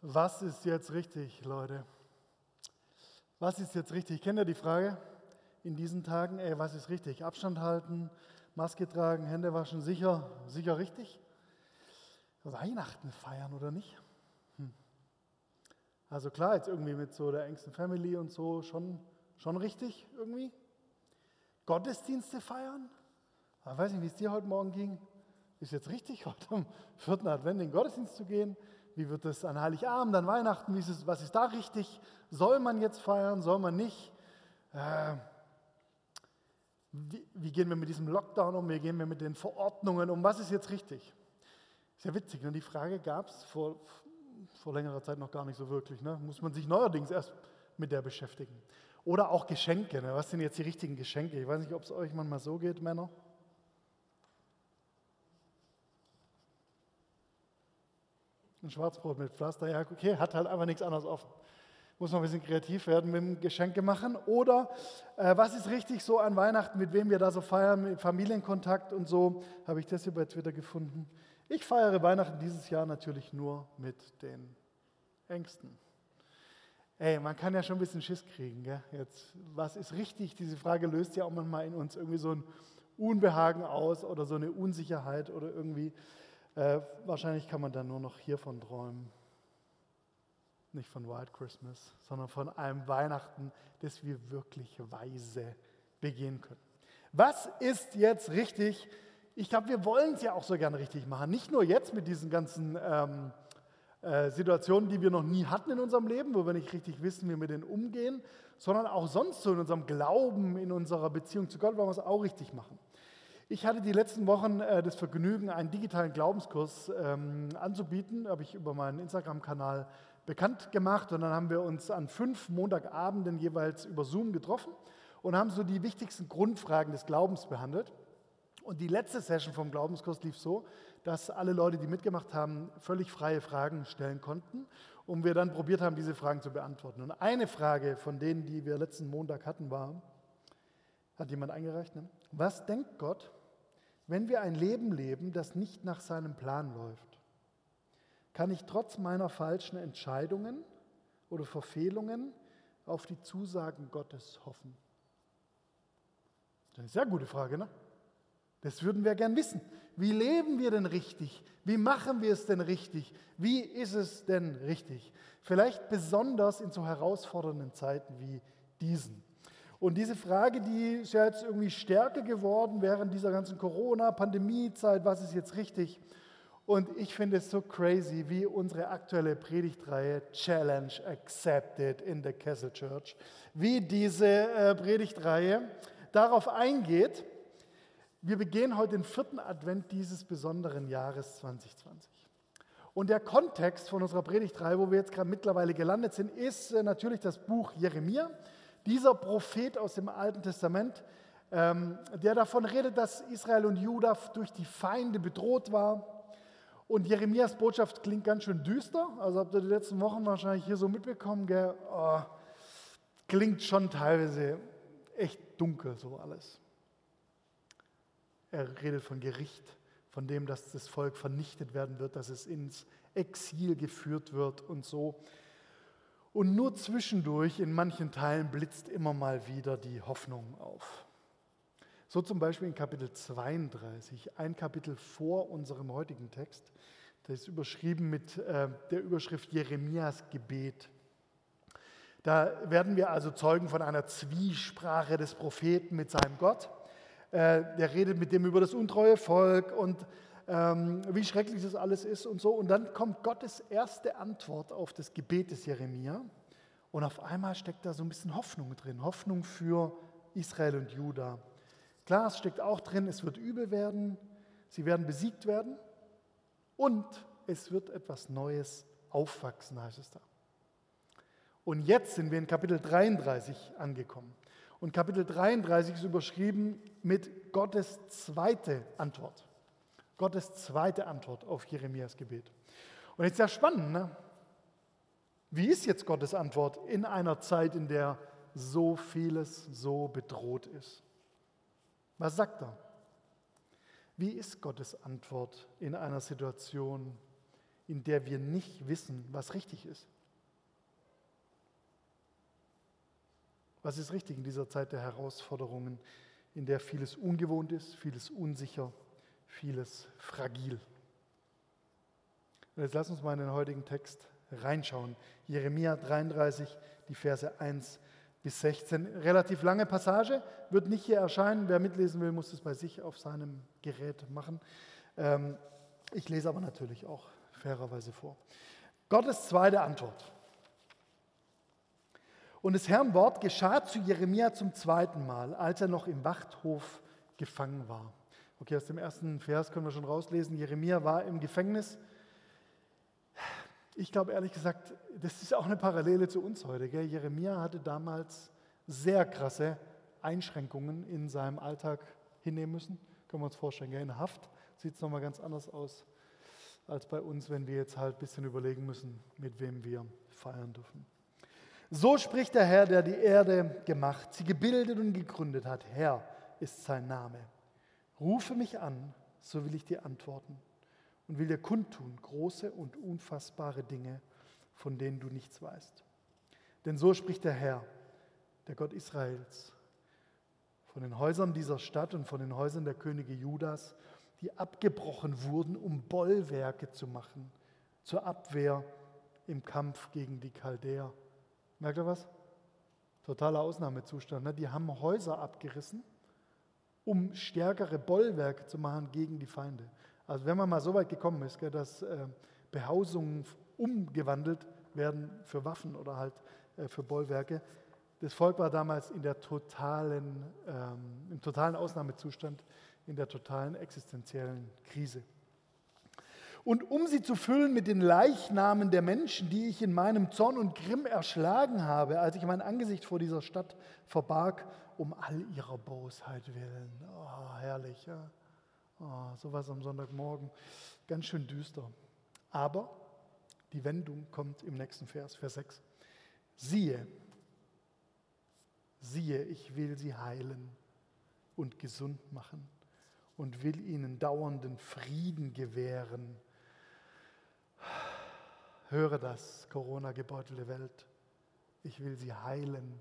Was ist jetzt richtig, Leute? Was ist jetzt richtig? Kennt ihr die Frage in diesen Tagen? Ey, was ist richtig? Abstand halten, Maske tragen, Hände waschen, sicher, sicher richtig? Weihnachten feiern oder nicht? Hm. Also klar, jetzt irgendwie mit so der engsten Family und so schon, schon richtig irgendwie. Gottesdienste feiern? Ich weiß nicht, wie es dir heute Morgen ging. Ist jetzt richtig, heute am vierten Advent in den Gottesdienst zu gehen? Wie wird es an Heiligabend, an Weihnachten? Ist es, was ist da richtig? Soll man jetzt feiern? Soll man nicht? Äh, wie, wie, gehen wir mit diesem Lockdown um? Wie gehen wir mit den Verordnungen um? Was ist jetzt richtig? Sehr witzig, ne? die Frage gab es vor, vor längerer Zeit noch gar nicht so wirklich. Ne? Muss man sich neuerdings erst mit der beschäftigen. Oder auch Geschenke. Ne? Was sind jetzt die richtigen Geschenke? Ich weiß nicht, ob es euch manchmal so geht, Männer. Ein Schwarzbrot mit Pflaster, ja, okay, hat halt einfach nichts anderes offen. Muss man ein bisschen kreativ werden mit dem Geschenke machen. Oder äh, was ist richtig so an Weihnachten, mit wem wir da so feiern, mit Familienkontakt und so, habe ich das hier bei Twitter gefunden. Ich feiere Weihnachten dieses Jahr natürlich nur mit den Ängsten. Ey, man kann ja schon ein bisschen Schiss kriegen. Gell? Jetzt, was ist richtig? Diese Frage löst ja auch manchmal in uns irgendwie so ein Unbehagen aus oder so eine Unsicherheit oder irgendwie äh, wahrscheinlich kann man dann nur noch hiervon träumen. Nicht von White Christmas, sondern von einem Weihnachten, das wir wirklich weise begehen können. Was ist jetzt richtig? Ich glaube, wir wollen es ja auch so gerne richtig machen. Nicht nur jetzt mit diesen ganzen ähm, äh, Situationen, die wir noch nie hatten in unserem Leben, wo wir nicht richtig wissen, wie wir mit denen umgehen, sondern auch sonst so in unserem Glauben, in unserer Beziehung zu Gott wollen wir es auch richtig machen. Ich hatte die letzten Wochen äh, das Vergnügen, einen digitalen Glaubenskurs ähm, anzubieten, habe ich über meinen Instagram-Kanal bekannt gemacht und dann haben wir uns an fünf Montagabenden jeweils über Zoom getroffen und haben so die wichtigsten Grundfragen des Glaubens behandelt. Und die letzte Session vom Glaubenskurs lief so, dass alle Leute, die mitgemacht haben, völlig freie Fragen stellen konnten und wir dann probiert haben, diese Fragen zu beantworten. Und eine Frage von denen, die wir letzten Montag hatten, war, hat jemand eingereicht, ne? was denkt Gott, wenn wir ein Leben leben, das nicht nach seinem Plan läuft, kann ich trotz meiner falschen Entscheidungen oder Verfehlungen auf die Zusagen Gottes hoffen? Das ist eine sehr gute Frage, ne? Das würden wir gern wissen. Wie leben wir denn richtig? Wie machen wir es denn richtig? Wie ist es denn richtig? Vielleicht besonders in so herausfordernden Zeiten wie diesen. Und diese Frage, die ist ja jetzt irgendwie stärker geworden während dieser ganzen Corona-Pandemie-Zeit, was ist jetzt richtig? Und ich finde es so crazy, wie unsere aktuelle Predigtreihe Challenge Accepted in the Castle Church, wie diese äh, Predigtreihe darauf eingeht. Wir begehen heute den vierten Advent dieses besonderen Jahres 2020. Und der Kontext von unserer Predigtreihe, wo wir jetzt gerade mittlerweile gelandet sind, ist äh, natürlich das Buch Jeremia. Dieser Prophet aus dem Alten Testament, ähm, der davon redet, dass Israel und Juda durch die Feinde bedroht war. Und Jeremias Botschaft klingt ganz schön düster. Also habt ihr die letzten Wochen wahrscheinlich hier so mitbekommen, gell? Oh, klingt schon teilweise echt dunkel so alles. Er redet von Gericht, von dem, dass das Volk vernichtet werden wird, dass es ins Exil geführt wird und so. Und nur zwischendurch in manchen Teilen blitzt immer mal wieder die Hoffnung auf. So zum Beispiel in Kapitel 32, ein Kapitel vor unserem heutigen Text. Das ist überschrieben mit äh, der Überschrift Jeremias Gebet. Da werden wir also Zeugen von einer Zwiesprache des Propheten mit seinem Gott. Äh, der redet mit dem über das untreue Volk und ähm, wie schrecklich das alles ist und so. Und dann kommt Gottes erste Antwort auf das Gebet des Jeremia. Und auf einmal steckt da so ein bisschen Hoffnung drin. Hoffnung für Israel und Juda. Klar, es steckt auch drin, es wird übel werden, sie werden besiegt werden und es wird etwas Neues aufwachsen, heißt es da. Und jetzt sind wir in Kapitel 33 angekommen. Und Kapitel 33 ist überschrieben mit Gottes zweite Antwort. Gottes zweite Antwort auf Jeremias Gebet. Und jetzt ist ja spannend, ne? Wie ist jetzt Gottes Antwort in einer Zeit, in der so vieles so bedroht ist? Was sagt er? Wie ist Gottes Antwort in einer Situation, in der wir nicht wissen, was richtig ist. Was ist richtig in dieser Zeit der Herausforderungen, in der vieles ungewohnt ist, vieles unsicher, vieles fragil? Und jetzt lass uns mal in den heutigen Text reinschauen. Jeremia 33, die Verse 1 bis 16. Relativ lange Passage, wird nicht hier erscheinen. Wer mitlesen will, muss es bei sich auf seinem Gerät machen. Ähm, ich lese aber natürlich auch fairerweise vor. Gottes zweite Antwort. Und des Herrn Wort geschah zu Jeremia zum zweiten Mal, als er noch im Wachthof gefangen war. Okay, aus dem ersten Vers können wir schon rauslesen. Jeremia war im Gefängnis ich glaube ehrlich gesagt, das ist auch eine Parallele zu uns heute. Gell? Jeremia hatte damals sehr krasse Einschränkungen in seinem Alltag hinnehmen müssen. Können wir uns vorstellen, gell? in Haft sieht es nochmal ganz anders aus als bei uns, wenn wir jetzt halt ein bisschen überlegen müssen, mit wem wir feiern dürfen. So spricht der Herr, der die Erde gemacht, sie gebildet und gegründet hat. Herr ist sein Name. Rufe mich an, so will ich dir antworten und will dir kundtun große und unfassbare Dinge, von denen du nichts weißt. Denn so spricht der Herr, der Gott Israels, von den Häusern dieser Stadt und von den Häusern der Könige Judas, die abgebrochen wurden, um Bollwerke zu machen, zur Abwehr im Kampf gegen die Chaldäer. Merkt ihr was? Totaler Ausnahmezustand. Ne? Die haben Häuser abgerissen, um stärkere Bollwerke zu machen gegen die Feinde. Also wenn man mal so weit gekommen ist, dass äh, Behausungen umgewandelt werden für Waffen oder halt äh, für Bollwerke, das Volk war damals in der totalen, ähm, im totalen Ausnahmezustand, in der totalen existenziellen Krise. Und um sie zu füllen mit den Leichnamen der Menschen, die ich in meinem Zorn und Grimm erschlagen habe, als ich mein Angesicht vor dieser Stadt verbarg, um all ihrer Bosheit willen. Oh, herrlich, ja. Oh, sowas am Sonntagmorgen. Ganz schön düster. Aber die Wendung kommt im nächsten Vers, Vers 6. Siehe, siehe, ich will sie heilen und gesund machen und will ihnen dauernden Frieden gewähren. Höre das, Corona-gebeutelte Welt. Ich will sie heilen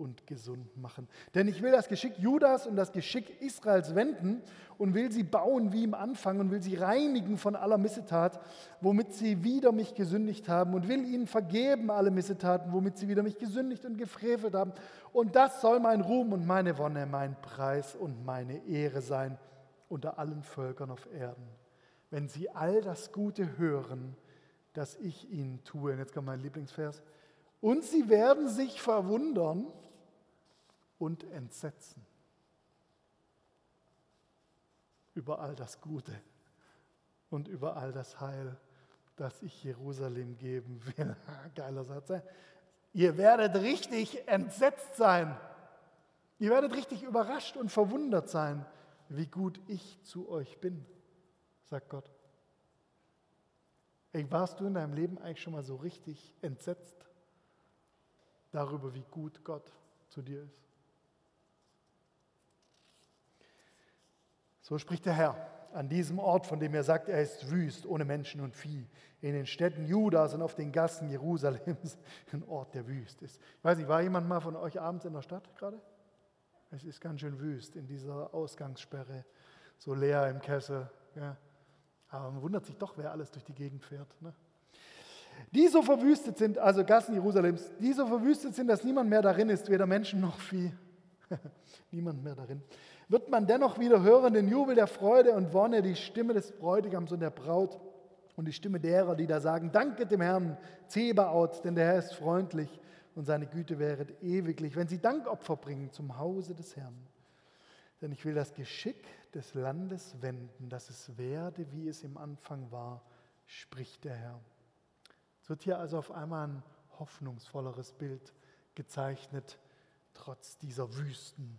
und gesund machen. Denn ich will das Geschick Judas und das Geschick Israels wenden und will sie bauen wie im Anfang und will sie reinigen von aller Missetat, womit sie wieder mich gesündigt haben und will ihnen vergeben alle Missetaten, womit sie wieder mich gesündigt und gefrevelt haben. Und das soll mein Ruhm und meine Wonne, mein Preis und meine Ehre sein unter allen Völkern auf Erden. Wenn sie all das Gute hören, das ich ihnen tue. Und jetzt kommt mein Lieblingsvers. Und sie werden sich verwundern und Entsetzen über all das Gute und über all das Heil, das ich Jerusalem geben will. Geiler Satz. Ihr werdet richtig entsetzt sein. Ihr werdet richtig überrascht und verwundert sein, wie gut ich zu euch bin, sagt Gott. Ey, warst du in deinem Leben eigentlich schon mal so richtig entsetzt darüber, wie gut Gott zu dir ist? So spricht der Herr an diesem Ort, von dem er sagt, er ist wüst, ohne Menschen und Vieh. In den Städten Judas und auf den Gassen Jerusalems, ein Ort, der wüst ist. Ich weiß nicht, war jemand mal von euch abends in der Stadt gerade? Es ist ganz schön wüst in dieser Ausgangssperre, so leer im Kessel. Ja. Aber man wundert sich doch, wer alles durch die Gegend fährt. Ne? Die so verwüstet sind, also Gassen Jerusalems, die so verwüstet sind, dass niemand mehr darin ist, weder Menschen noch Vieh. niemand mehr darin wird man dennoch wieder hören den Jubel der Freude und Wonne, die Stimme des Bräutigams und der Braut und die Stimme derer, die da sagen, danke dem Herrn, Zebaoth, denn der Herr ist freundlich und seine Güte wäret ewiglich, wenn sie Dankopfer bringen zum Hause des Herrn. Denn ich will das Geschick des Landes wenden, dass es werde, wie es im Anfang war, spricht der Herr. Es wird hier also auf einmal ein hoffnungsvolleres Bild gezeichnet, trotz dieser Wüsten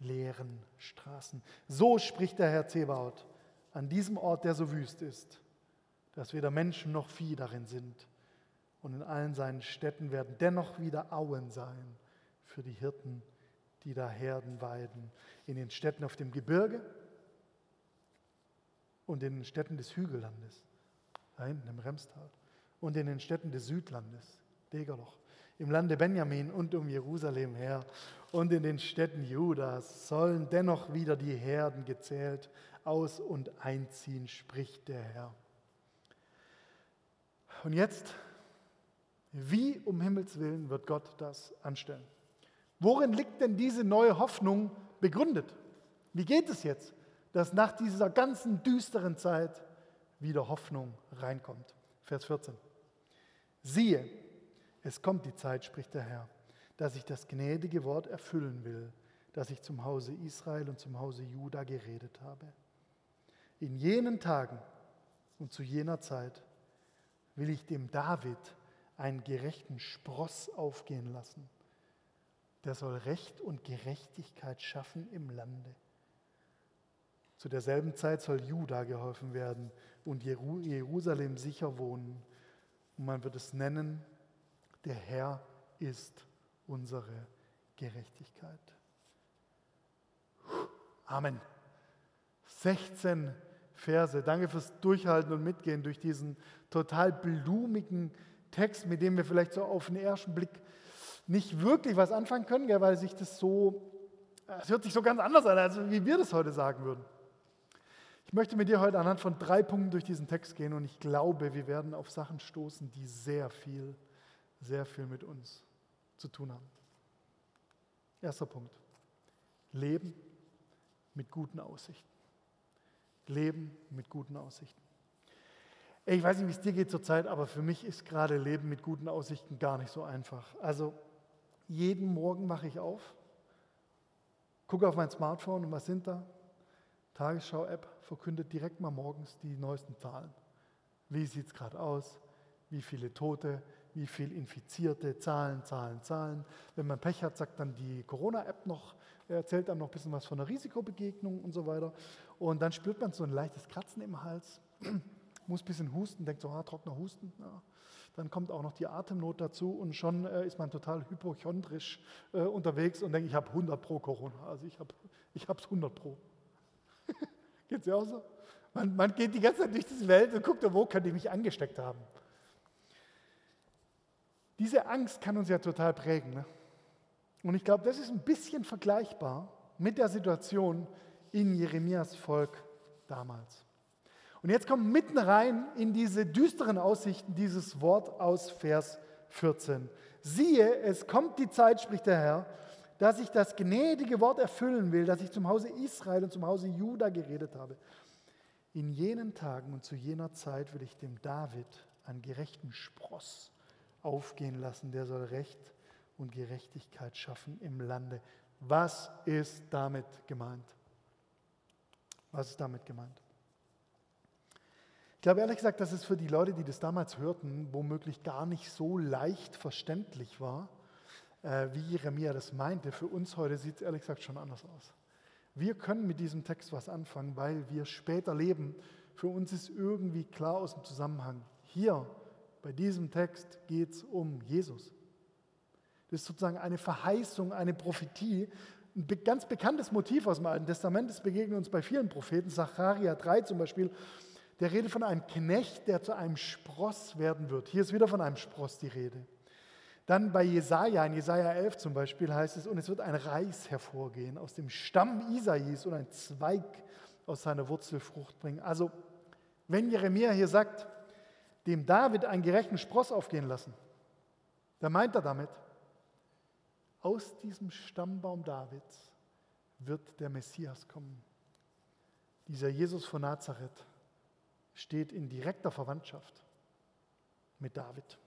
leeren Straßen. So spricht der Herr Zebaoth an diesem Ort, der so wüst ist, dass weder Menschen noch Vieh darin sind. Und in allen seinen Städten werden dennoch wieder Auen sein für die Hirten, die da Herden weiden. In den Städten auf dem Gebirge und in den Städten des Hügellandes. da hinten im Remstal, und in den Städten des Südlandes, Degerloch, im Lande Benjamin und um Jerusalem her und in den Städten Judas sollen dennoch wieder die Herden gezählt aus und einziehen, spricht der Herr. Und jetzt, wie um Himmels willen wird Gott das anstellen? Worin liegt denn diese neue Hoffnung begründet? Wie geht es jetzt, dass nach dieser ganzen düsteren Zeit wieder Hoffnung reinkommt? Vers 14. Siehe, es kommt die Zeit, spricht der Herr, dass ich das gnädige Wort erfüllen will, das ich zum Hause Israel und zum Hause Juda geredet habe. In jenen Tagen und zu jener Zeit will ich dem David einen gerechten Spross aufgehen lassen. Der soll Recht und Gerechtigkeit schaffen im Lande. Zu derselben Zeit soll Juda geholfen werden und Jerusalem sicher wohnen. Und man wird es nennen, der Herr ist unsere Gerechtigkeit. Amen. 16 Verse. Danke fürs Durchhalten und Mitgehen durch diesen total blumigen Text, mit dem wir vielleicht so auf den ersten Blick nicht wirklich was anfangen können, weil sich das so, es hört sich so ganz anders an, als wie wir das heute sagen würden. Ich möchte mit dir heute anhand von drei Punkten durch diesen Text gehen und ich glaube, wir werden auf Sachen stoßen, die sehr viel, sehr viel mit uns zu tun haben. Erster Punkt. Leben mit guten Aussichten. Leben mit guten Aussichten. Ich weiß nicht, wie es dir geht zurzeit, aber für mich ist gerade Leben mit guten Aussichten gar nicht so einfach. Also jeden Morgen mache ich auf, gucke auf mein Smartphone und was sind da? Tagesschau-App verkündet direkt mal morgens die neuesten Zahlen. Wie sieht es gerade aus? Wie viele Tote? Wie viele Infizierte? Zahlen, Zahlen, Zahlen. Wenn man Pech hat, sagt dann die Corona-App noch, erzählt dann noch ein bisschen was von der Risikobegegnung und so weiter. Und dann spürt man so ein leichtes Kratzen im Hals, muss ein bisschen husten, denkt so, ah, trockener Husten. Ja. Dann kommt auch noch die Atemnot dazu und schon äh, ist man total hypochondrisch äh, unterwegs und denkt, ich habe 100 pro Corona. Also ich habe ich es 100 pro. geht es ja auch so? Man, man, geht die ganze Zeit durch diese Welt und guckt, wo könnte ich mich angesteckt haben. Diese Angst kann uns ja total prägen. Ne? Und ich glaube, das ist ein bisschen vergleichbar mit der Situation in Jeremias Volk damals. Und jetzt kommt mitten rein in diese düsteren Aussichten dieses Wort aus Vers 14. Siehe, es kommt die Zeit, spricht der Herr, dass ich das gnädige Wort erfüllen will, das ich zum Hause Israel und zum Hause Juda geredet habe. In jenen Tagen und zu jener Zeit will ich dem David einen gerechten Spross aufgehen lassen, der soll Recht und Gerechtigkeit schaffen im Lande. Was ist damit gemeint? Was ist damit gemeint? Ich glaube ehrlich gesagt, dass es für die Leute, die das damals hörten, womöglich gar nicht so leicht verständlich war, äh, wie Jeremia das meinte. Für uns heute sieht es ehrlich gesagt schon anders aus. Wir können mit diesem Text was anfangen, weil wir später leben. Für uns ist irgendwie klar aus dem Zusammenhang. Hier, bei diesem Text, geht es um Jesus. Das ist sozusagen eine Verheißung, eine Prophetie. Ein ganz bekanntes Motiv aus dem Alten Testament, das begegnet uns bei vielen Propheten. Zacharia 3 zum Beispiel, der redet von einem Knecht, der zu einem Spross werden wird. Hier ist wieder von einem Spross die Rede. Dann bei Jesaja, in Jesaja 11 zum Beispiel heißt es, und es wird ein Reis hervorgehen aus dem Stamm Isais und ein Zweig aus seiner Wurzel Frucht bringen. Also, wenn Jeremia hier sagt, dem David einen gerechten Spross aufgehen lassen, dann meint er damit, aus diesem Stammbaum Davids wird der Messias kommen. Dieser Jesus von Nazareth steht in direkter Verwandtschaft mit David.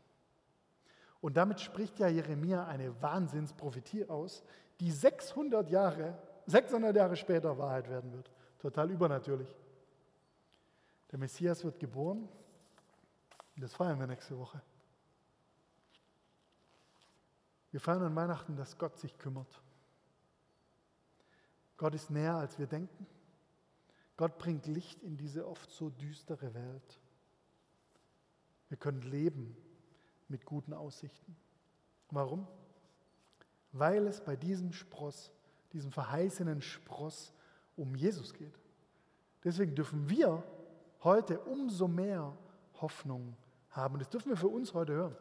Und damit spricht ja Jeremia eine Wahnsinnsprophetie aus, die 600 Jahre, 600 Jahre später Wahrheit werden wird. Total übernatürlich. Der Messias wird geboren. Das feiern wir nächste Woche. Wir feiern an Weihnachten, dass Gott sich kümmert. Gott ist näher, als wir denken. Gott bringt Licht in diese oft so düstere Welt. Wir können leben mit guten Aussichten. Warum? Weil es bei diesem Spross, diesem verheißenen Spross um Jesus geht. Deswegen dürfen wir heute umso mehr Hoffnung haben. Das dürfen wir für uns heute hören.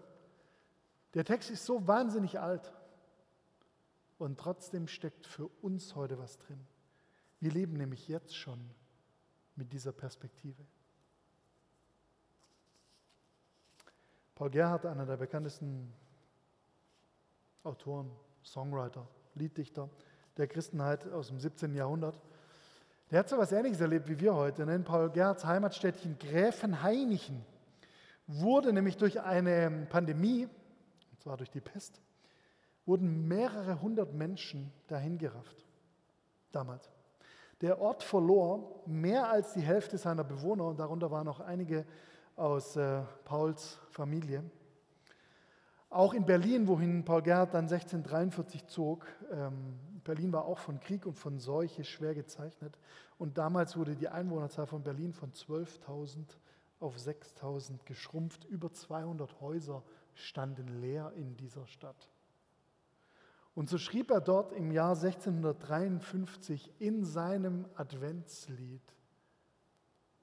Der Text ist so wahnsinnig alt und trotzdem steckt für uns heute was drin. Wir leben nämlich jetzt schon mit dieser Perspektive. Paul Gerhardt, einer der bekanntesten Autoren, Songwriter, Lieddichter der Christenheit aus dem 17. Jahrhundert, der hat so etwas Ähnliches erlebt wie wir heute. In Paul Gerhardts Heimatstädtchen Gräfenhainichen wurde nämlich durch eine Pandemie, und zwar durch die Pest, wurden mehrere hundert Menschen dahingerafft. Damals. Der Ort verlor mehr als die Hälfte seiner Bewohner und darunter waren auch einige aus äh, Pauls Familie. Auch in Berlin, wohin Paul Gerhard dann 1643 zog, ähm, Berlin war auch von Krieg und von Seuche schwer gezeichnet. Und damals wurde die Einwohnerzahl von Berlin von 12.000 auf 6.000 geschrumpft. Über 200 Häuser standen leer in dieser Stadt. Und so schrieb er dort im Jahr 1653 in seinem Adventslied,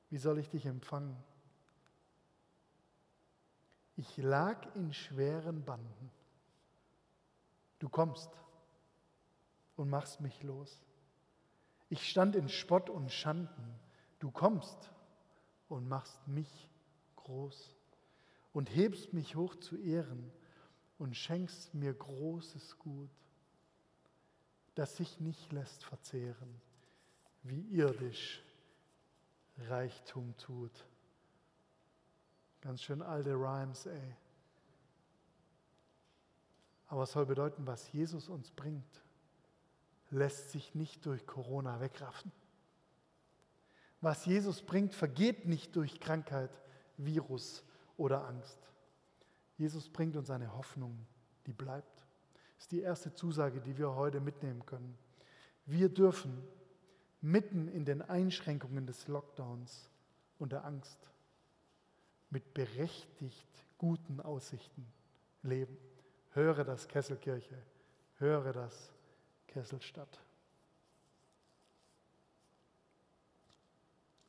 wie soll ich dich empfangen? Ich lag in schweren Banden. Du kommst und machst mich los. Ich stand in Spott und Schanden. Du kommst und machst mich groß und hebst mich hoch zu Ehren und schenkst mir großes Gut, das sich nicht lässt verzehren, wie irdisch Reichtum tut. Ganz schön alte Rhymes, ey. Aber es soll bedeuten, was Jesus uns bringt, lässt sich nicht durch Corona wegraffen. Was Jesus bringt, vergeht nicht durch Krankheit, Virus oder Angst. Jesus bringt uns eine Hoffnung, die bleibt. Das ist die erste Zusage, die wir heute mitnehmen können. Wir dürfen mitten in den Einschränkungen des Lockdowns und der Angst mit berechtigt guten Aussichten leben. Höre das Kesselkirche, höre das Kesselstadt.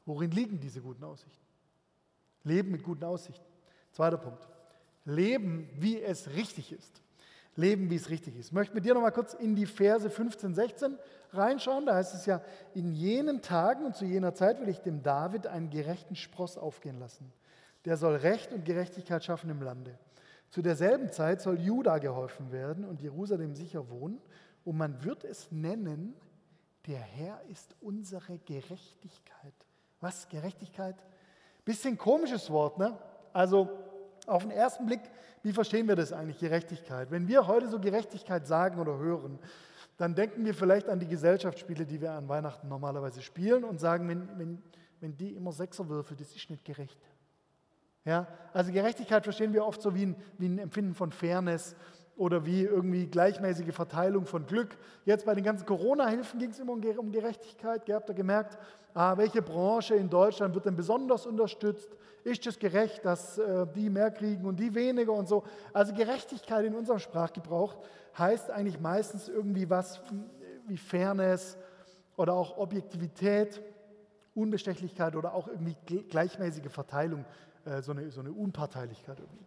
Worin liegen diese guten Aussichten? Leben mit guten Aussichten. Zweiter Punkt. Leben, wie es richtig ist. Leben, wie es richtig ist. Ich möchte mit dir noch mal kurz in die Verse 15, 16 reinschauen. Da heißt es ja, in jenen Tagen und zu jener Zeit will ich dem David einen gerechten Spross aufgehen lassen. Der soll Recht und Gerechtigkeit schaffen im Lande. Zu derselben Zeit soll Juda geholfen werden und Jerusalem sicher wohnen. Und man wird es nennen, der Herr ist unsere Gerechtigkeit. Was? Gerechtigkeit? Bisschen komisches Wort, ne? Also auf den ersten Blick, wie verstehen wir das eigentlich, Gerechtigkeit? Wenn wir heute so Gerechtigkeit sagen oder hören, dann denken wir vielleicht an die Gesellschaftsspiele, die wir an Weihnachten normalerweise spielen und sagen, wenn, wenn, wenn die immer Sechser würfeln, das ist nicht gerecht. Ja? Also Gerechtigkeit verstehen wir oft so wie ein, wie ein Empfinden von Fairness oder wie irgendwie gleichmäßige Verteilung von Glück. Jetzt bei den ganzen Corona-Hilfen ging es immer um Gerechtigkeit. Ihr habt ihr gemerkt, ah, welche Branche in Deutschland wird denn besonders unterstützt? Ist es gerecht, dass äh, die mehr kriegen und die weniger und so? Also Gerechtigkeit in unserem Sprachgebrauch heißt eigentlich meistens irgendwie was wie Fairness oder auch Objektivität, Unbestechlichkeit oder auch irgendwie gleichmäßige Verteilung, äh, so, eine, so eine Unparteilichkeit irgendwie.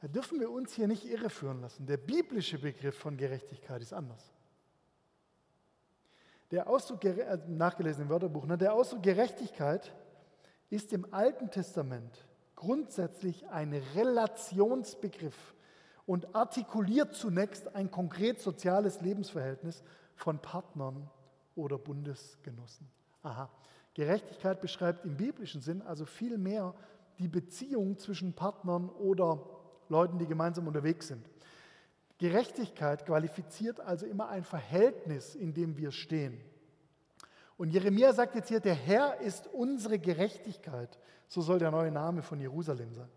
Da dürfen wir uns hier nicht irreführen lassen. Der biblische Begriff von Gerechtigkeit ist anders. Der Ausdruck, äh, nachgelesen im Wörterbuch, ne, der Ausdruck Gerechtigkeit ist im Alten Testament grundsätzlich ein Relationsbegriff und artikuliert zunächst ein konkret soziales Lebensverhältnis von Partnern oder Bundesgenossen. Aha. Gerechtigkeit beschreibt im biblischen Sinn also viel mehr die Beziehung zwischen Partnern oder Leuten, die gemeinsam unterwegs sind. Gerechtigkeit qualifiziert also immer ein Verhältnis, in dem wir stehen. Und Jeremia sagt jetzt hier, der Herr ist unsere Gerechtigkeit. So soll der neue Name von Jerusalem sein.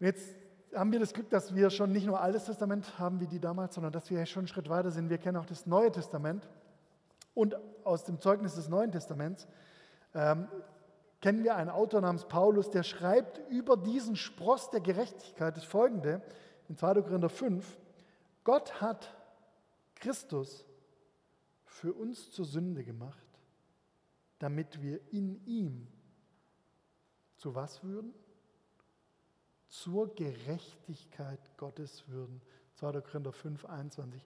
Und jetzt haben wir das Glück, dass wir schon nicht nur Altes Testament haben wie die damals, sondern dass wir schon einen Schritt weiter sind. Wir kennen auch das Neue Testament. Und aus dem Zeugnis des Neuen Testaments ähm, kennen wir einen Autor namens Paulus, der schreibt über diesen Spross der Gerechtigkeit das folgende in 2. Korinther 5. Gott hat Christus für uns zur Sünde gemacht, damit wir in ihm zu was würden? Zur Gerechtigkeit Gottes würden. 2. Korinther 5, 21.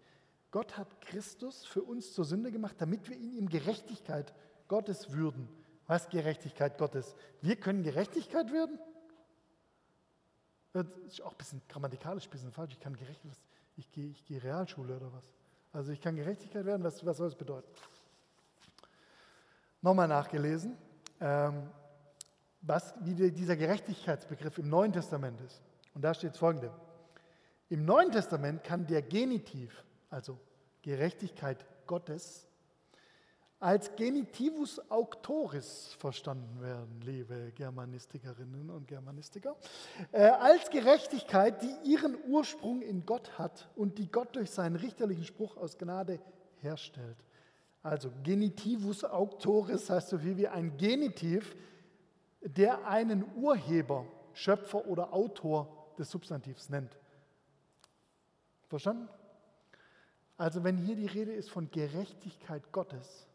Gott hat Christus für uns zur Sünde gemacht, damit wir in ihm Gerechtigkeit Gottes würden. Was Gerechtigkeit Gottes? Wir können Gerechtigkeit werden? Das ist auch ein bisschen grammatikalisch ein bisschen falsch. Ich kann gerecht, ich gehe, ich gehe Realschule oder was? Also ich kann Gerechtigkeit werden, was, was soll das bedeuten? Nochmal nachgelesen, ähm, was, wie dieser Gerechtigkeitsbegriff im Neuen Testament ist. Und da steht folgende. Im Neuen Testament kann der Genitiv, also Gerechtigkeit Gottes, als Genitivus auctoris verstanden werden, liebe Germanistikerinnen und Germanistiker, äh, als Gerechtigkeit, die ihren Ursprung in Gott hat und die Gott durch seinen richterlichen Spruch aus Gnade herstellt. Also Genitivus auctoris heißt so viel wie ein Genitiv, der einen Urheber, Schöpfer oder Autor des Substantivs nennt. Verstanden? Also wenn hier die Rede ist von Gerechtigkeit Gottes,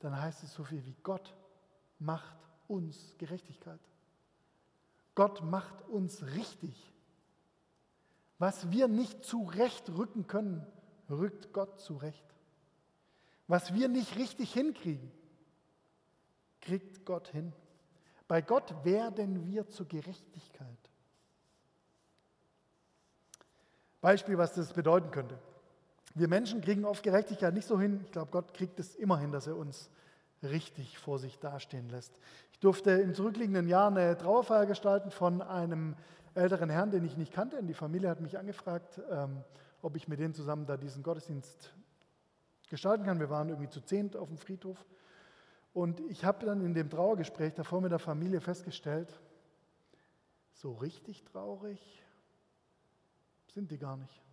dann heißt es so viel wie Gott macht uns Gerechtigkeit. Gott macht uns richtig. Was wir nicht zurechtrücken können, rückt Gott zurecht. Was wir nicht richtig hinkriegen, kriegt Gott hin. Bei Gott werden wir zur Gerechtigkeit. Beispiel, was das bedeuten könnte. Wir Menschen kriegen oft Gerechtigkeit nicht so hin. Ich glaube, Gott kriegt es immer hin, dass er uns richtig vor sich dastehen lässt. Ich durfte im zurückliegenden Jahr eine Trauerfeier gestalten von einem älteren Herrn, den ich nicht kannte. Und die Familie hat mich angefragt, ähm, ob ich mit denen zusammen da diesen Gottesdienst gestalten kann. Wir waren irgendwie zu zehnt auf dem Friedhof. Und ich habe dann in dem Trauergespräch davor mit der Familie festgestellt, so richtig traurig sind die gar nicht.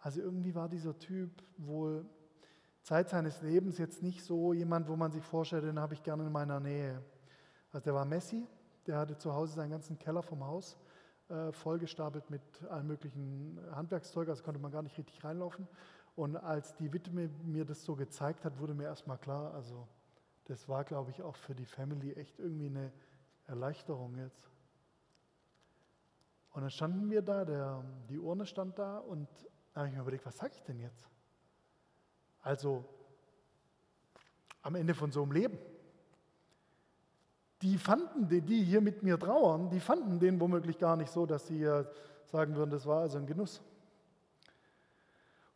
Also irgendwie war dieser Typ wohl Zeit seines Lebens jetzt nicht so jemand, wo man sich vorstellt, den habe ich gerne in meiner Nähe. Also der war Messi, der hatte zu Hause seinen ganzen Keller vom Haus äh, vollgestapelt mit allen möglichen Handwerkszeug, also konnte man gar nicht richtig reinlaufen. Und als die Witwe mir das so gezeigt hat, wurde mir erstmal klar, also das war, glaube ich, auch für die Family echt irgendwie eine Erleichterung jetzt. Und dann standen wir da, der, die Urne stand da und da habe ich mir überlegt, was sage ich denn jetzt? Also am Ende von so einem Leben. Die fanden, die hier mit mir trauern, die fanden den womöglich gar nicht so, dass sie sagen würden, das war also ein Genuss.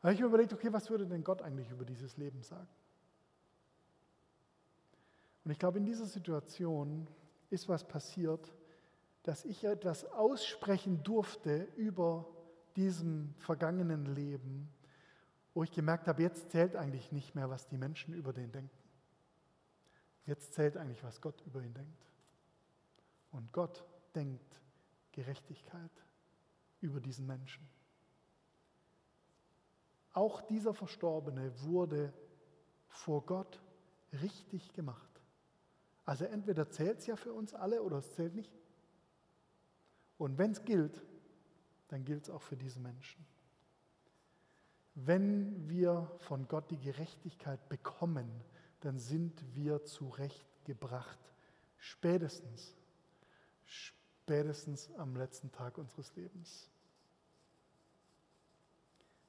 Da habe ich mir überlegt, okay, was würde denn Gott eigentlich über dieses Leben sagen? Und ich glaube, in dieser Situation ist was passiert, dass ich etwas aussprechen durfte über diesem vergangenen Leben, wo ich gemerkt habe, jetzt zählt eigentlich nicht mehr, was die Menschen über den denken. Jetzt zählt eigentlich, was Gott über ihn denkt. Und Gott denkt Gerechtigkeit über diesen Menschen. Auch dieser Verstorbene wurde vor Gott richtig gemacht. Also entweder zählt es ja für uns alle oder es zählt nicht. Und wenn es gilt, dann gilt es auch für diese Menschen. Wenn wir von Gott die Gerechtigkeit bekommen, dann sind wir zurechtgebracht. Spätestens, spätestens am letzten Tag unseres Lebens.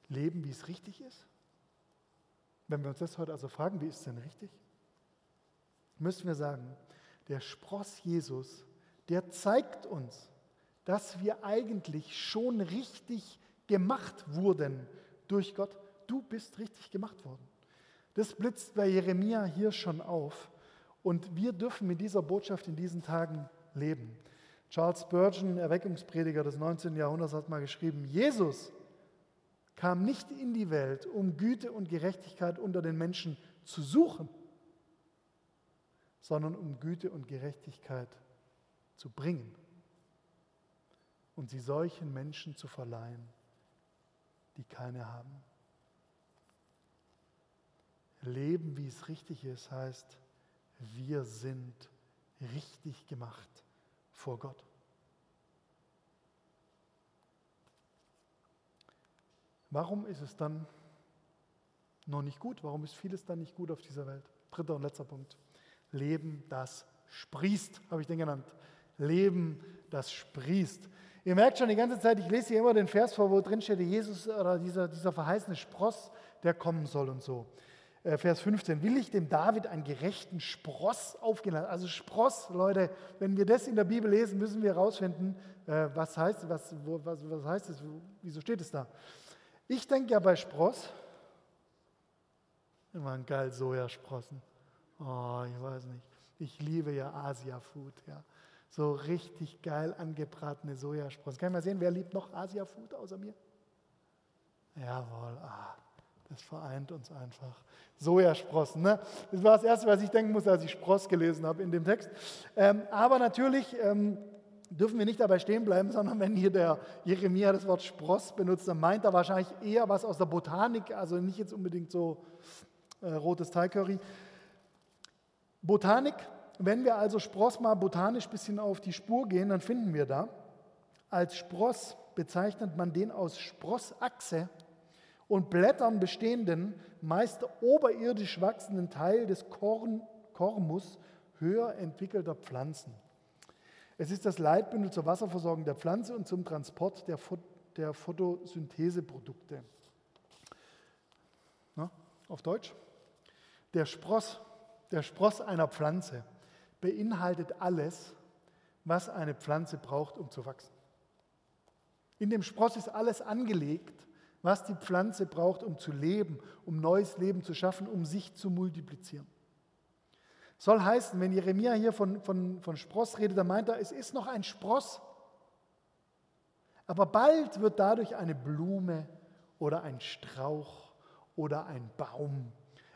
Leben, wie es richtig ist? Wenn wir uns das heute also fragen, wie ist es denn richtig? Müssen wir sagen, der Spross Jesus, der zeigt uns, dass wir eigentlich schon richtig gemacht wurden durch Gott. Du bist richtig gemacht worden. Das blitzt bei Jeremia hier schon auf. Und wir dürfen mit dieser Botschaft in diesen Tagen leben. Charles Spurgeon, Erweckungsprediger des 19. Jahrhunderts, hat mal geschrieben, Jesus kam nicht in die Welt, um Güte und Gerechtigkeit unter den Menschen zu suchen, sondern um Güte und Gerechtigkeit zu bringen und sie solchen Menschen zu verleihen, die keine haben. Leben, wie es richtig ist, heißt, wir sind richtig gemacht vor Gott. Warum ist es dann noch nicht gut? Warum ist vieles dann nicht gut auf dieser Welt? Dritter und letzter Punkt. Leben, das sprießt, habe ich den genannt. Leben, das sprießt. Ihr merkt schon die ganze Zeit, ich lese hier immer den Vers vor, wo drin steht, Jesus oder dieser, dieser verheißene Spross, der kommen soll und so. Äh, Vers 15, will ich dem David einen gerechten Spross aufgehen lassen? Also Spross, Leute, wenn wir das in der Bibel lesen, müssen wir herausfinden, äh, was heißt, was, was, was heißt es, wieso steht es da? Ich denke ja bei Spross, immer ein geil Sojasprossen. Oh, ich weiß nicht. Ich liebe ja Asia-Food, ja. So richtig geil angebratene Sojasprossen. Kann ich mal sehen, wer liebt noch Asia-Food außer mir? Jawohl, ah, das vereint uns einfach. Sojasprossen, ne? Das war das Erste, was ich denken musste, als ich Spross gelesen habe in dem Text. Ähm, aber natürlich ähm, dürfen wir nicht dabei stehen bleiben, sondern wenn hier der Jeremia das Wort Spross benutzt, dann meint er wahrscheinlich eher was aus der Botanik, also nicht jetzt unbedingt so äh, rotes Thai-Curry. Botanik wenn wir also Spross mal botanisch ein bisschen auf die Spur gehen, dann finden wir da, als Spross bezeichnet man den aus Sprossachse und Blättern bestehenden, meist oberirdisch wachsenden Teil des Korn, Kormus höher entwickelter Pflanzen. Es ist das Leitbündel zur Wasserversorgung der Pflanze und zum Transport der, der Photosyntheseprodukte. Na, auf Deutsch? Der Spross, der Spross einer Pflanze beinhaltet alles, was eine Pflanze braucht, um zu wachsen. In dem Spross ist alles angelegt, was die Pflanze braucht, um zu leben, um neues Leben zu schaffen, um sich zu multiplizieren. Soll heißen, wenn Jeremia hier von, von, von Spross redet, dann meint er, es ist noch ein Spross, aber bald wird dadurch eine Blume oder ein Strauch oder ein Baum.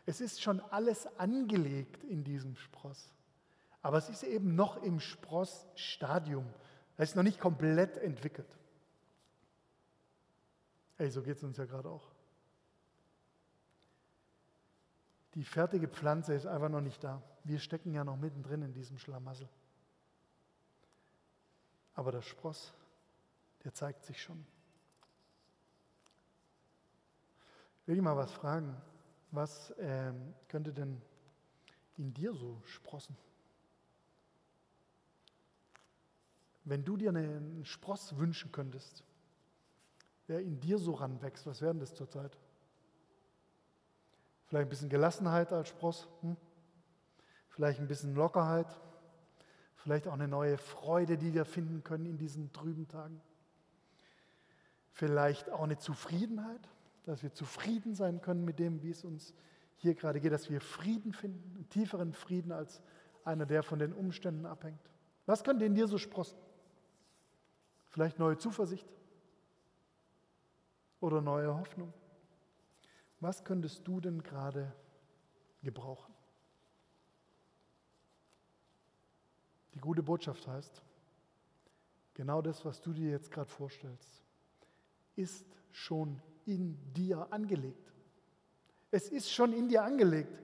Es ist schon alles angelegt in diesem Spross. Aber es ist eben noch im Sprossstadium. Es ist noch nicht komplett entwickelt. Ey, so geht es uns ja gerade auch. Die fertige Pflanze ist einfach noch nicht da. Wir stecken ja noch mittendrin in diesem Schlamassel. Aber der Spross, der zeigt sich schon. Ich will dich mal was fragen. Was ähm, könnte denn in dir so sprossen? Wenn du dir einen Spross wünschen könntest, der in dir so ranwächst, was wäre denn das zurzeit? Vielleicht ein bisschen Gelassenheit als Spross, hm? vielleicht ein bisschen Lockerheit, vielleicht auch eine neue Freude, die wir finden können in diesen trüben Tagen. Vielleicht auch eine Zufriedenheit, dass wir zufrieden sein können mit dem, wie es uns hier gerade geht, dass wir Frieden finden, einen tieferen Frieden als einer, der von den Umständen abhängt. Was könnte in dir so sprossen? Vielleicht neue Zuversicht oder neue Hoffnung. Was könntest du denn gerade gebrauchen? Die gute Botschaft heißt, genau das, was du dir jetzt gerade vorstellst, ist schon in dir angelegt. Es ist schon in dir angelegt.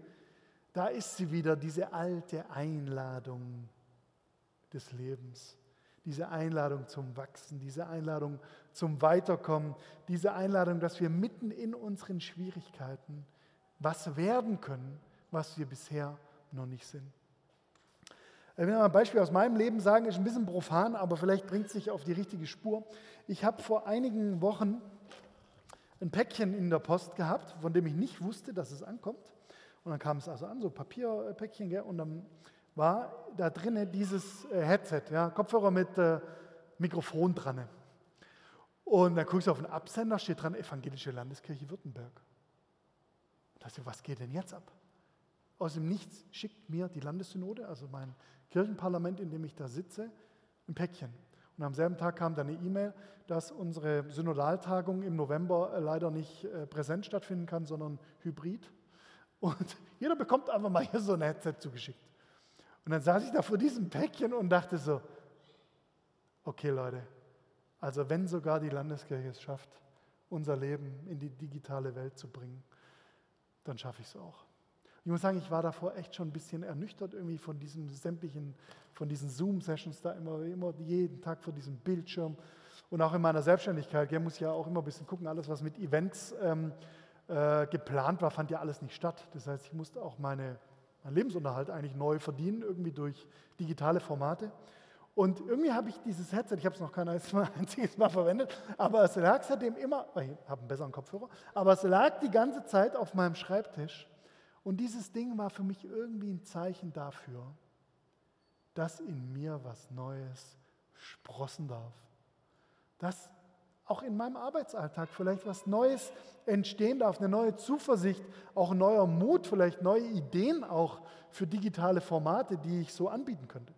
Da ist sie wieder, diese alte Einladung des Lebens diese Einladung zum Wachsen, diese Einladung zum Weiterkommen, diese Einladung, dass wir mitten in unseren Schwierigkeiten was werden können, was wir bisher noch nicht sind. Ich will mal ein Beispiel aus meinem Leben sagen, ist ein bisschen profan, aber vielleicht bringt es sich auf die richtige Spur. Ich habe vor einigen Wochen ein Päckchen in der Post gehabt, von dem ich nicht wusste, dass es ankommt. Und dann kam es also an, so Papierpäckchen, gell? und dann war da drinnen dieses äh, Headset, ja, Kopfhörer mit äh, Mikrofon dran. Und dann guckst du auf den Absender, steht dran Evangelische Landeskirche Württemberg. Und da was geht denn jetzt ab? Aus dem Nichts schickt mir die Landessynode, also mein Kirchenparlament, in dem ich da sitze, ein Päckchen. Und am selben Tag kam dann eine E-Mail, dass unsere Synodaltagung im November äh, leider nicht äh, präsent stattfinden kann, sondern hybrid. Und jeder bekommt einfach mal hier so ein Headset zugeschickt. Und dann saß ich da vor diesem Päckchen und dachte so, okay Leute, also wenn sogar die Landeskirche es schafft, unser Leben in die digitale Welt zu bringen, dann schaffe ich es auch. Ich muss sagen, ich war davor echt schon ein bisschen ernüchtert irgendwie von diesen sämtlichen, von diesen Zoom-Sessions da immer, immer jeden Tag vor diesem Bildschirm. Und auch in meiner Selbstständigkeit, ja, muss ich ja auch immer ein bisschen gucken, alles was mit Events ähm, äh, geplant war, fand ja alles nicht statt. Das heißt, ich musste auch meine Lebensunterhalt eigentlich neu verdienen, irgendwie durch digitale Formate. Und irgendwie habe ich dieses Headset, ich habe es noch kein einziges Mal verwendet, aber es lag seitdem immer, ich habe einen besseren Kopfhörer, aber es lag die ganze Zeit auf meinem Schreibtisch. Und dieses Ding war für mich irgendwie ein Zeichen dafür, dass in mir was Neues sprossen darf. Dass auch in meinem Arbeitsalltag vielleicht was Neues entstehen darf, eine neue Zuversicht, auch neuer Mut, vielleicht neue Ideen auch für digitale Formate, die ich so anbieten könnte.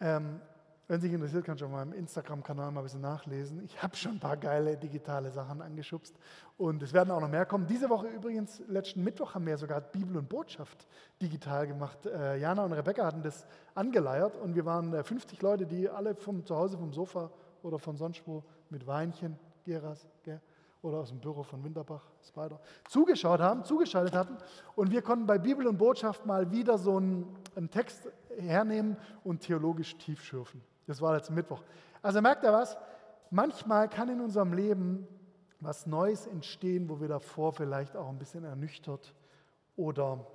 Ähm, wenn sich interessiert, kannst du auf meinem Instagram-Kanal mal ein bisschen nachlesen. Ich habe schon ein paar geile digitale Sachen angeschubst und es werden auch noch mehr kommen. Diese Woche übrigens, letzten Mittwoch, haben wir sogar Bibel und Botschaft digital gemacht. Äh, Jana und Rebecca hatten das angeleiert und wir waren 50 äh, Leute, die alle vom zu Hause vom Sofa oder von sonst wo mit Weinchen, Geras, gell, oder aus dem Büro von Winterbach, Spider, zugeschaut haben, zugeschaltet hatten. Und wir konnten bei Bibel und Botschaft mal wieder so einen, einen Text hernehmen und theologisch tief schürfen. Das war letzten Mittwoch. Also merkt ihr was? Manchmal kann in unserem Leben was Neues entstehen, wo wir davor vielleicht auch ein bisschen ernüchtert oder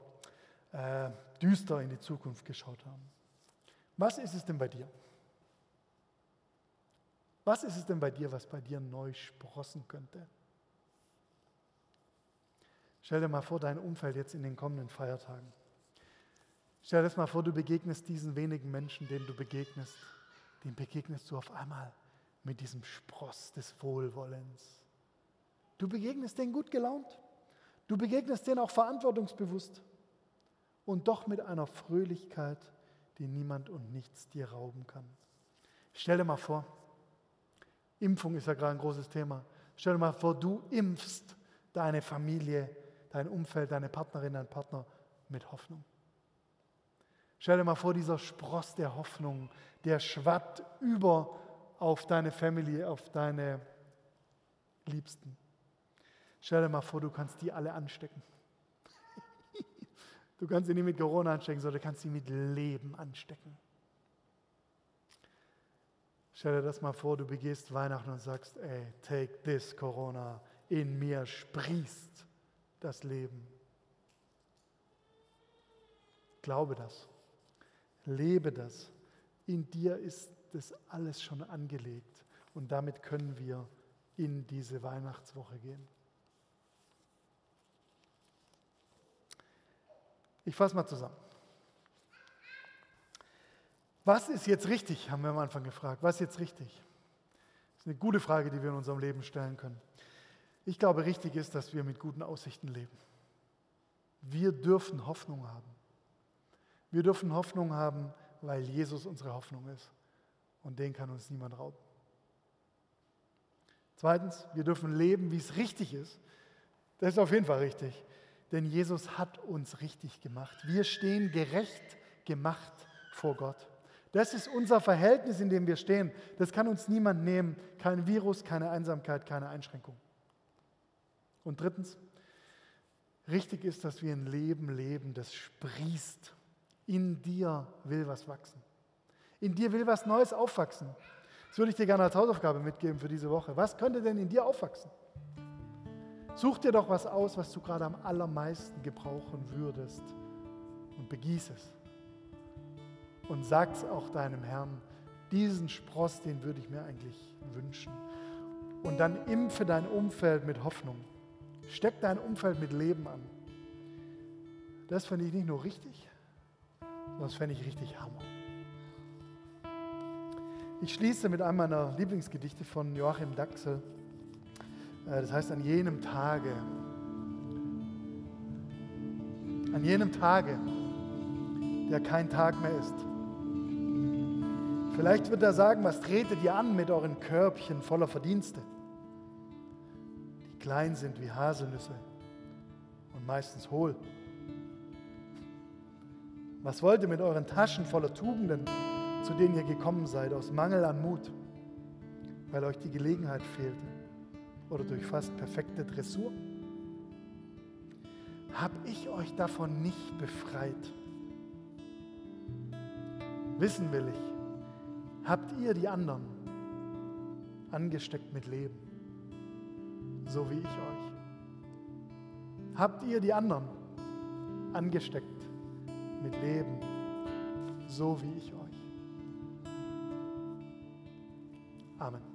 äh, düster in die Zukunft geschaut haben. Was ist es denn bei dir? Was ist es denn bei dir, was bei dir neu sprossen könnte? Stell dir mal vor, dein Umfeld jetzt in den kommenden Feiertagen. Stell dir das mal vor, du begegnest diesen wenigen Menschen, denen du begegnest, denen begegnest du auf einmal mit diesem Spross des Wohlwollens. Du begegnest denen gut gelaunt. Du begegnest denen auch verantwortungsbewusst und doch mit einer Fröhlichkeit, die niemand und nichts dir rauben kann. Stell dir mal vor, Impfung ist ja gerade ein großes Thema. Stell dir mal vor, du impfst deine Familie, dein Umfeld, deine Partnerin, dein Partner mit Hoffnung. Stell dir mal vor, dieser Spross der Hoffnung, der schwappt über auf deine Family, auf deine Liebsten. Stell dir mal vor, du kannst die alle anstecken. Du kannst sie nicht mit Corona anstecken, sondern du kannst sie mit Leben anstecken. Stell dir das mal vor, du begehst Weihnachten und sagst, ey, take this Corona, in mir sprießt das Leben. Glaube das, lebe das. In dir ist das alles schon angelegt und damit können wir in diese Weihnachtswoche gehen. Ich fasse mal zusammen. Was ist jetzt richtig, haben wir am Anfang gefragt. Was ist jetzt richtig? Das ist eine gute Frage, die wir in unserem Leben stellen können. Ich glaube, richtig ist, dass wir mit guten Aussichten leben. Wir dürfen Hoffnung haben. Wir dürfen Hoffnung haben, weil Jesus unsere Hoffnung ist. Und den kann uns niemand rauben. Zweitens, wir dürfen leben, wie es richtig ist. Das ist auf jeden Fall richtig. Denn Jesus hat uns richtig gemacht. Wir stehen gerecht gemacht vor Gott. Das ist unser Verhältnis, in dem wir stehen. Das kann uns niemand nehmen. Kein Virus, keine Einsamkeit, keine Einschränkung. Und drittens, richtig ist, dass wir ein Leben leben, das sprießt. In dir will was wachsen. In dir will was Neues aufwachsen. Das würde ich dir gerne als Hausaufgabe mitgeben für diese Woche. Was könnte denn in dir aufwachsen? Such dir doch was aus, was du gerade am allermeisten gebrauchen würdest und begieß es. Und sag's auch deinem Herrn, diesen Spross, den würde ich mir eigentlich wünschen. Und dann impfe dein Umfeld mit Hoffnung. Steck dein Umfeld mit Leben an. Das fände ich nicht nur richtig, das fände ich richtig Hammer. Ich schließe mit einem meiner Lieblingsgedichte von Joachim Daxel. Äh, das heißt, an jenem Tage, an jenem Tage, der kein Tag mehr ist. Vielleicht wird er sagen, was tretet ihr an mit euren Körbchen voller Verdienste? klein sind wie Haselnüsse und meistens hohl. Was wollt ihr mit euren Taschen voller Tugenden, zu denen ihr gekommen seid, aus Mangel an Mut, weil euch die Gelegenheit fehlte oder durch fast perfekte Dressur? Hab ich euch davon nicht befreit? Wissen will ich, habt ihr die anderen angesteckt mit Leben? so wie ich euch. Habt ihr die anderen angesteckt mit Leben, so wie ich euch. Amen.